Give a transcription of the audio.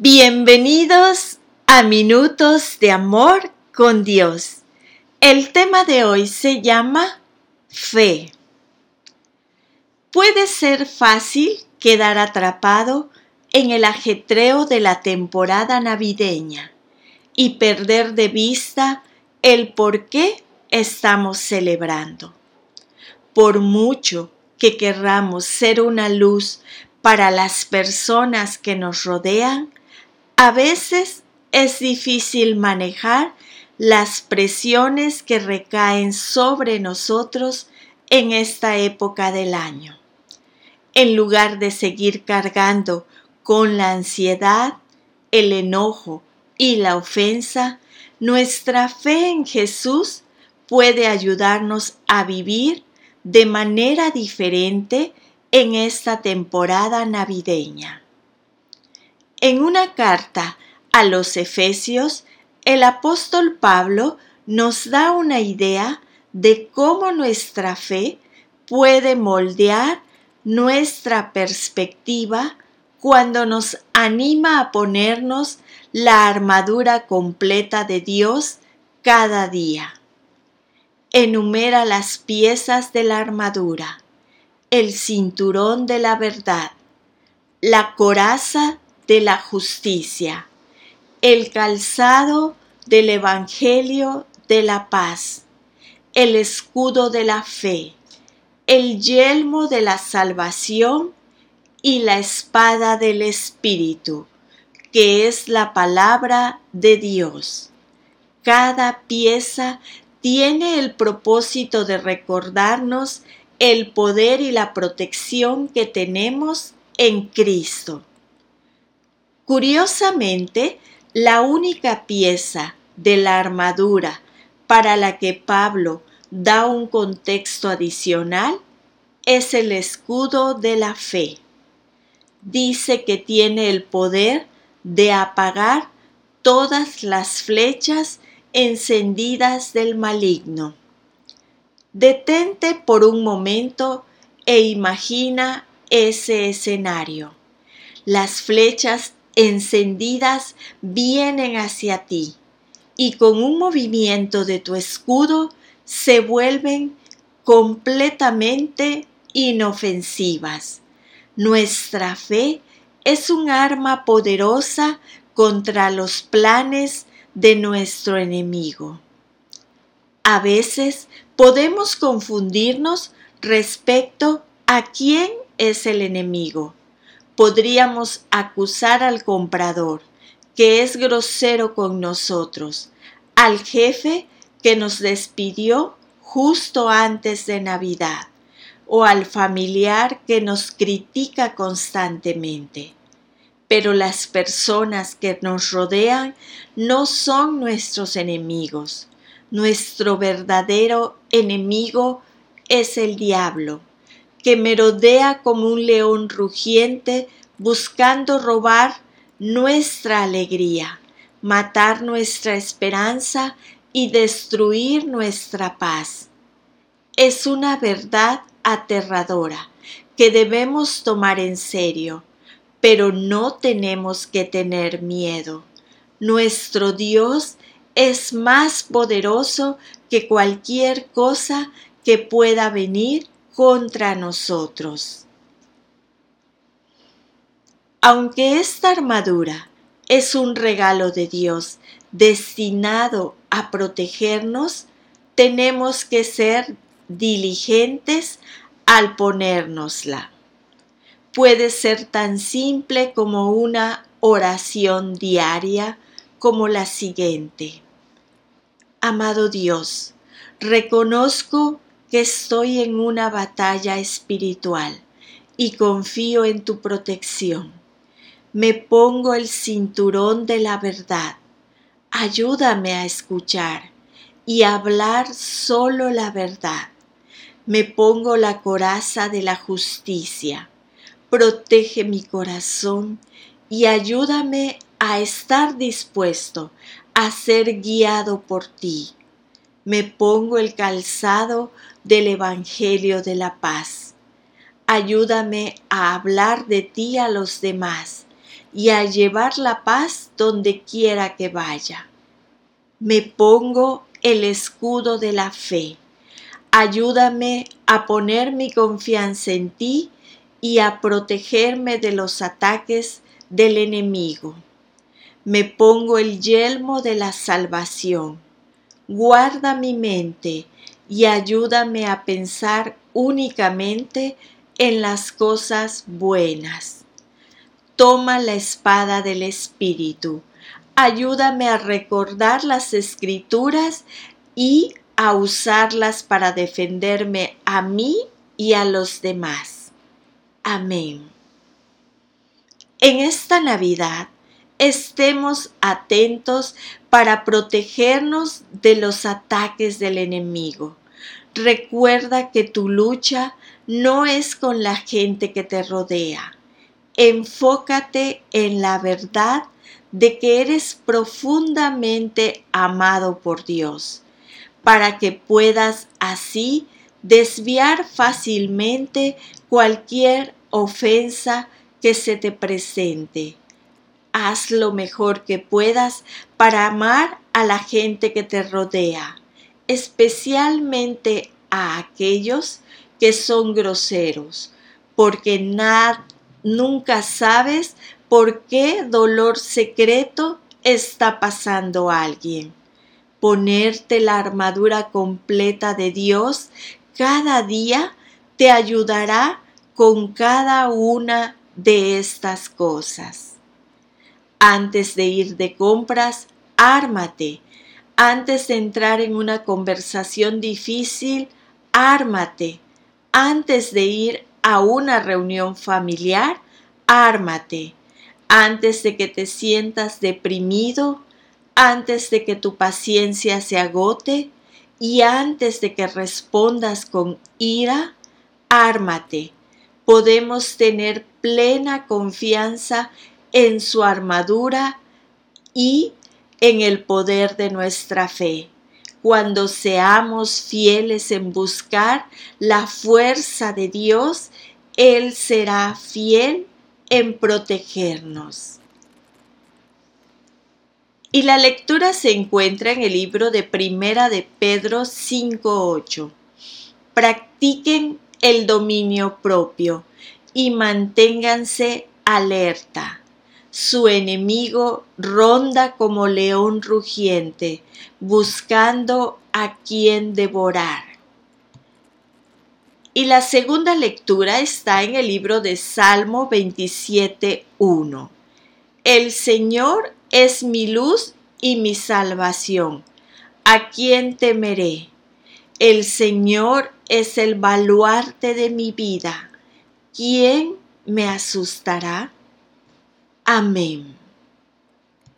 Bienvenidos a Minutos de Amor con Dios. El tema de hoy se llama Fe. Puede ser fácil quedar atrapado en el ajetreo de la temporada navideña y perder de vista el por qué estamos celebrando. Por mucho que querramos ser una luz para las personas que nos rodean, a veces es difícil manejar las presiones que recaen sobre nosotros en esta época del año. En lugar de seguir cargando con la ansiedad, el enojo y la ofensa, nuestra fe en Jesús puede ayudarnos a vivir de manera diferente en esta temporada navideña. En una carta a los Efesios, el apóstol Pablo nos da una idea de cómo nuestra fe puede moldear nuestra perspectiva cuando nos anima a ponernos la armadura completa de Dios cada día. Enumera las piezas de la armadura, el cinturón de la verdad, la coraza de la justicia, el calzado del Evangelio de la paz, el escudo de la fe, el yelmo de la salvación y la espada del Espíritu, que es la palabra de Dios. Cada pieza tiene el propósito de recordarnos el poder y la protección que tenemos en Cristo. Curiosamente, la única pieza de la armadura para la que Pablo da un contexto adicional es el escudo de la fe. Dice que tiene el poder de apagar todas las flechas encendidas del maligno. Detente por un momento e imagina ese escenario. Las flechas encendidas vienen hacia ti y con un movimiento de tu escudo se vuelven completamente inofensivas. Nuestra fe es un arma poderosa contra los planes de nuestro enemigo. A veces podemos confundirnos respecto a quién es el enemigo podríamos acusar al comprador, que es grosero con nosotros, al jefe que nos despidió justo antes de Navidad, o al familiar que nos critica constantemente. Pero las personas que nos rodean no son nuestros enemigos. Nuestro verdadero enemigo es el diablo que merodea como un león rugiente buscando robar nuestra alegría, matar nuestra esperanza y destruir nuestra paz. Es una verdad aterradora que debemos tomar en serio, pero no tenemos que tener miedo. Nuestro Dios es más poderoso que cualquier cosa que pueda venir contra nosotros. Aunque esta armadura es un regalo de Dios destinado a protegernos, tenemos que ser diligentes al ponérnosla. Puede ser tan simple como una oración diaria como la siguiente. Amado Dios, reconozco que estoy en una batalla espiritual y confío en tu protección. Me pongo el cinturón de la verdad. Ayúdame a escuchar y hablar solo la verdad. Me pongo la coraza de la justicia. Protege mi corazón y ayúdame a estar dispuesto a ser guiado por ti me pongo el calzado del Evangelio de la paz. Ayúdame a hablar de ti a los demás y a llevar la paz donde quiera que vaya. Me pongo el escudo de la fe. Ayúdame a poner mi confianza en ti y a protegerme de los ataques del enemigo. Me pongo el yelmo de la salvación. Guarda mi mente y ayúdame a pensar únicamente en las cosas buenas. Toma la espada del Espíritu. Ayúdame a recordar las escrituras y a usarlas para defenderme a mí y a los demás. Amén. En esta Navidad estemos atentos para protegernos de los ataques del enemigo. Recuerda que tu lucha no es con la gente que te rodea. Enfócate en la verdad de que eres profundamente amado por Dios, para que puedas así desviar fácilmente cualquier ofensa que se te presente. Haz lo mejor que puedas para amar a la gente que te rodea, especialmente a aquellos que son groseros, porque nada, nunca sabes por qué dolor secreto está pasando a alguien. Ponerte la armadura completa de Dios cada día te ayudará con cada una de estas cosas. Antes de ir de compras, ármate. Antes de entrar en una conversación difícil, ármate. Antes de ir a una reunión familiar, ármate. Antes de que te sientas deprimido, antes de que tu paciencia se agote y antes de que respondas con ira, ármate. Podemos tener plena confianza en su armadura y en el poder de nuestra fe. Cuando seamos fieles en buscar la fuerza de Dios, Él será fiel en protegernos. Y la lectura se encuentra en el libro de Primera de Pedro 5.8. Practiquen el dominio propio y manténganse alerta. Su enemigo ronda como león rugiente, buscando a quien devorar. Y la segunda lectura está en el libro de Salmo 27.1. El Señor es mi luz y mi salvación. ¿A quién temeré? El Señor es el baluarte de mi vida. ¿Quién me asustará? Amém.